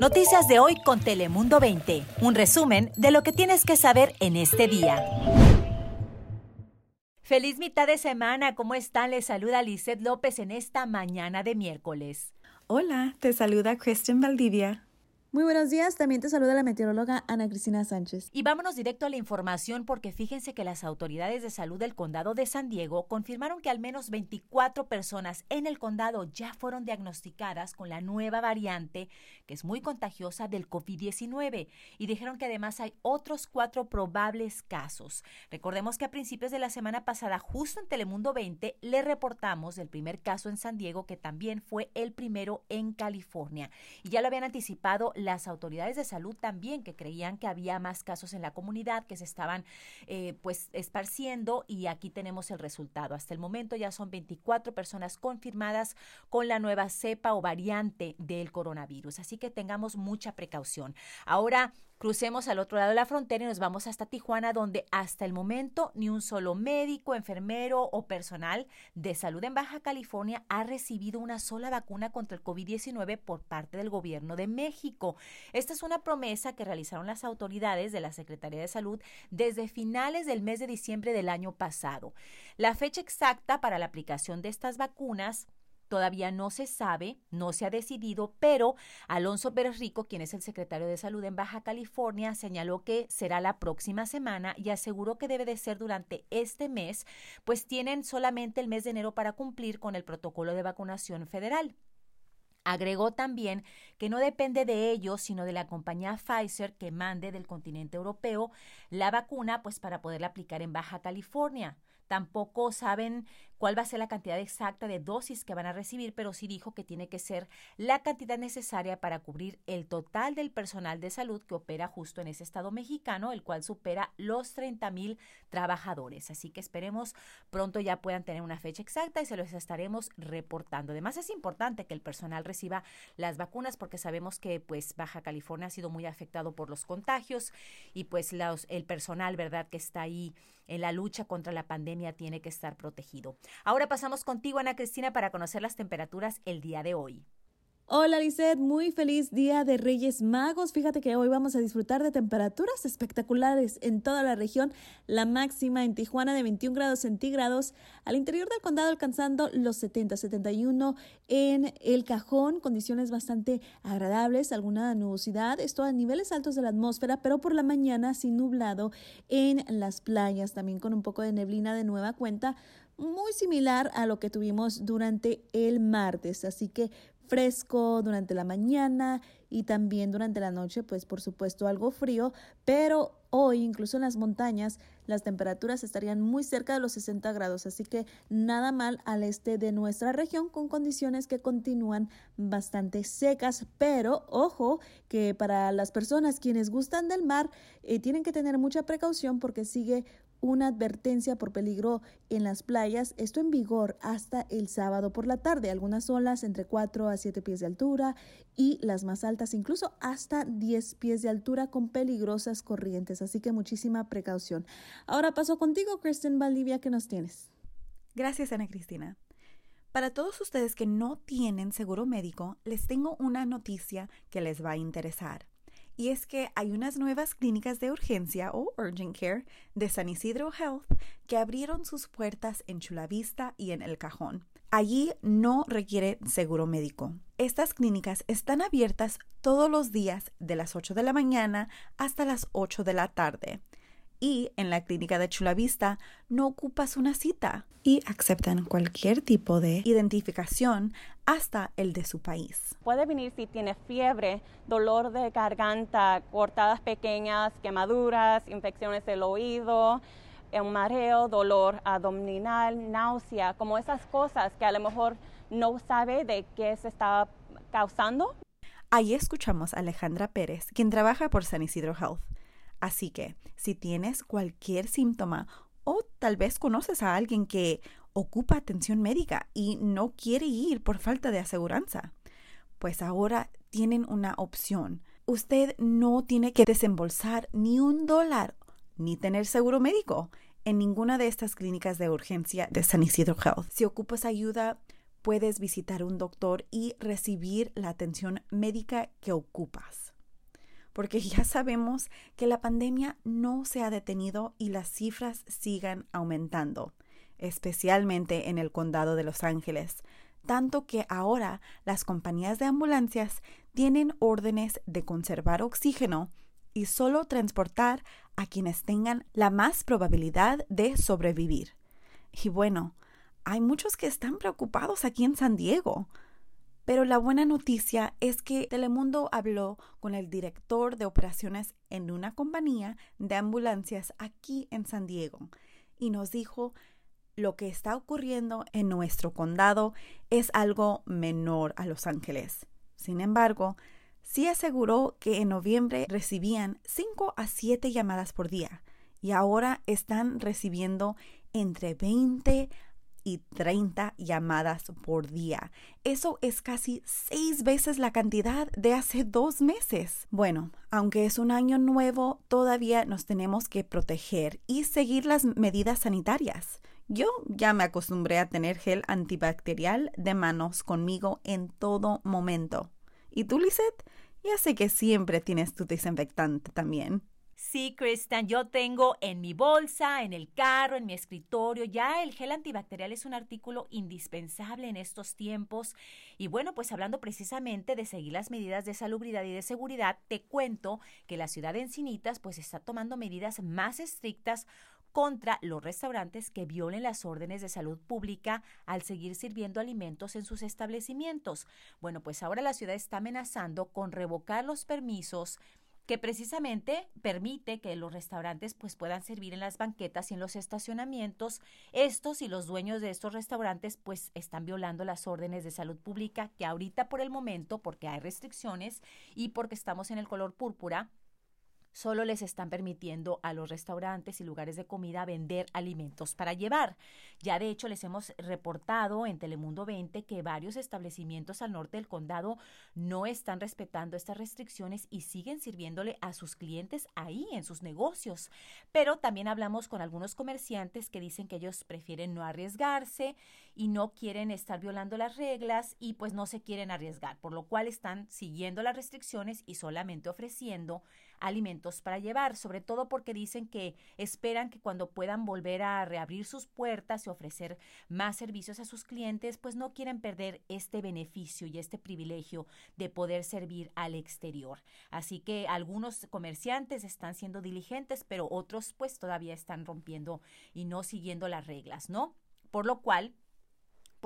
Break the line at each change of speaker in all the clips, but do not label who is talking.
Noticias de hoy con Telemundo 20. Un resumen de lo que tienes que saber en este día. Feliz mitad de semana, ¿cómo están? Les saluda Lizeth López en esta mañana de miércoles.
Hola, te saluda Kristen Valdivia.
Muy buenos días, también te saluda la meteoróloga Ana Cristina Sánchez.
Y vámonos directo a la información porque fíjense que las autoridades de salud del condado de San Diego confirmaron que al menos 24 personas en el condado ya fueron diagnosticadas con la nueva variante que es muy contagiosa del COVID-19 y dijeron que además hay otros cuatro probables casos. Recordemos que a principios de la semana pasada, justo en Telemundo 20, le reportamos el primer caso en San Diego que también fue el primero en California y ya lo habían anticipado las autoridades de salud también que creían que había más casos en la comunidad que se estaban eh, pues esparciendo y aquí tenemos el resultado. Hasta el momento ya son 24 personas confirmadas con la nueva cepa o variante del coronavirus. Así que tengamos mucha precaución. Ahora Crucemos al otro lado de la frontera y nos vamos hasta Tijuana, donde hasta el momento ni un solo médico, enfermero o personal de salud en Baja California ha recibido una sola vacuna contra el COVID-19 por parte del gobierno de México. Esta es una promesa que realizaron las autoridades de la Secretaría de Salud desde finales del mes de diciembre del año pasado. La fecha exacta para la aplicación de estas vacunas Todavía no se sabe, no se ha decidido, pero Alonso Pérez Rico, quien es el secretario de Salud en Baja California, señaló que será la próxima semana y aseguró que debe de ser durante este mes, pues tienen solamente el mes de enero para cumplir con el protocolo de vacunación federal. Agregó también que no depende de ellos, sino de la compañía Pfizer que mande del continente europeo la vacuna, pues para poderla aplicar en Baja California. Tampoco saben cuál va a ser la cantidad exacta de dosis que van a recibir, pero sí dijo que tiene que ser la cantidad necesaria para cubrir el total del personal de salud que opera justo en ese estado mexicano, el cual supera los 30 mil trabajadores. Así que esperemos pronto ya puedan tener una fecha exacta y se los estaremos reportando. Además es importante que el personal reciba las vacunas porque sabemos que pues Baja California ha sido muy afectado por los contagios y pues los, el personal, ¿verdad?, que está ahí en la lucha contra la pandemia tiene que estar protegido. Ahora pasamos contigo, Ana Cristina, para conocer las temperaturas el día de hoy.
Hola Lizeth, muy feliz día de Reyes Magos. Fíjate que hoy vamos a disfrutar de temperaturas espectaculares en toda la región. La máxima en Tijuana de 21 grados centígrados, al interior del condado alcanzando los 70, 71 en el cajón, condiciones bastante agradables, alguna nubosidad, esto a niveles altos de la atmósfera, pero por la mañana sin nublado en las playas, también con un poco de neblina de nueva cuenta muy similar a lo que tuvimos durante el martes. Así que fresco durante la mañana y también durante la noche, pues por supuesto algo frío, pero hoy incluso en las montañas las temperaturas estarían muy cerca de los 60 grados, así que nada mal al este de nuestra región con condiciones que continúan bastante secas, pero ojo que para las personas quienes gustan del mar eh, tienen que tener mucha precaución porque sigue una advertencia por peligro en las playas, esto en vigor hasta el sábado por la tarde, algunas olas entre 4 a 7 pies de altura y las más altas incluso hasta 10 pies de altura con peligrosas corrientes, así que muchísima precaución. Ahora paso contigo, Kristen Valdivia, ¿qué nos tienes?
Gracias, Ana Cristina. Para todos ustedes que no tienen seguro médico, les tengo una noticia que les va a interesar y es que hay unas nuevas clínicas de urgencia o urgent care de San Isidro Health que abrieron sus puertas en Chula Vista y en El Cajón. Allí no requiere seguro médico. Estas clínicas están abiertas todos los días de las 8 de la mañana hasta las 8 de la tarde y en la clínica de Chulavista no ocupas una cita y aceptan cualquier tipo de identificación hasta el de su país.
Puede venir si tiene fiebre, dolor de garganta, cortadas pequeñas, quemaduras, infecciones del oído, un mareo, dolor abdominal, náusea, como esas cosas que a lo mejor no sabe de qué se está causando.
Ahí escuchamos a Alejandra Pérez, quien trabaja por San Isidro Health Así que si tienes cualquier síntoma o tal vez conoces a alguien que ocupa atención médica y no quiere ir por falta de aseguranza, pues ahora tienen una opción. Usted no tiene que desembolsar ni un dólar ni tener seguro médico en ninguna de estas clínicas de urgencia de San Isidro Health. Si ocupas ayuda, puedes visitar un doctor y recibir la atención médica que ocupas. Porque ya sabemos que la pandemia no se ha detenido y las cifras sigan aumentando, especialmente en el condado de Los Ángeles, tanto que ahora las compañías de ambulancias tienen órdenes de conservar oxígeno y solo transportar a quienes tengan la más probabilidad de sobrevivir. Y bueno, hay muchos que están preocupados aquí en San Diego. Pero la buena noticia es que Telemundo habló con el director de operaciones en una compañía de ambulancias aquí en San Diego y nos dijo lo que está ocurriendo en nuestro condado es algo menor a Los Ángeles. Sin embargo, sí aseguró que en noviembre recibían 5 a 7 llamadas por día y ahora están recibiendo entre 20 y 30 llamadas por día. Eso es casi seis veces la cantidad de hace dos meses. Bueno, aunque es un año nuevo, todavía nos tenemos que proteger y seguir las medidas sanitarias. Yo ya me acostumbré a tener gel antibacterial de manos conmigo en todo momento. ¿Y tú, Lisette? Ya sé que siempre tienes tu desinfectante también.
Sí, Kristen, yo tengo en mi bolsa, en el carro, en mi escritorio, ya el gel antibacterial es un artículo indispensable en estos tiempos. Y bueno, pues hablando precisamente de seguir las medidas de salubridad y de seguridad, te cuento que la ciudad de Encinitas pues está tomando medidas más estrictas contra los restaurantes que violen las órdenes de salud pública al seguir sirviendo alimentos en sus establecimientos. Bueno, pues ahora la ciudad está amenazando con revocar los permisos que precisamente permite que los restaurantes pues puedan servir en las banquetas y en los estacionamientos. Estos y los dueños de estos restaurantes pues están violando las órdenes de salud pública que ahorita por el momento, porque hay restricciones y porque estamos en el color púrpura, solo les están permitiendo a los restaurantes y lugares de comida vender alimentos para llevar. Ya de hecho les hemos reportado en Telemundo 20 que varios establecimientos al norte del condado no están respetando estas restricciones y siguen sirviéndole a sus clientes ahí en sus negocios. Pero también hablamos con algunos comerciantes que dicen que ellos prefieren no arriesgarse y no quieren estar violando las reglas y pues no se quieren arriesgar, por lo cual están siguiendo las restricciones y solamente ofreciendo alimentos para llevar, sobre todo porque dicen que esperan que cuando puedan volver a reabrir sus puertas y ofrecer más servicios a sus clientes, pues no quieren perder este beneficio y este privilegio de poder servir al exterior. Así que algunos comerciantes están siendo diligentes, pero otros pues todavía están rompiendo y no siguiendo las reglas, ¿no? Por lo cual,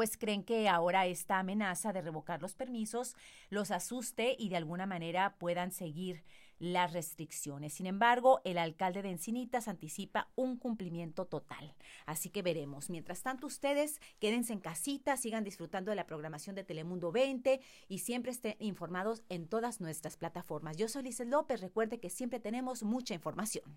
pues creen que ahora esta amenaza de revocar los permisos los asuste y de alguna manera puedan seguir las restricciones. Sin embargo, el alcalde de Encinitas anticipa un cumplimiento total. Así que veremos. Mientras tanto, ustedes quédense en casita, sigan disfrutando de la programación de Telemundo 20 y siempre estén informados en todas nuestras plataformas. Yo soy Lizel López. Recuerde que siempre tenemos mucha información.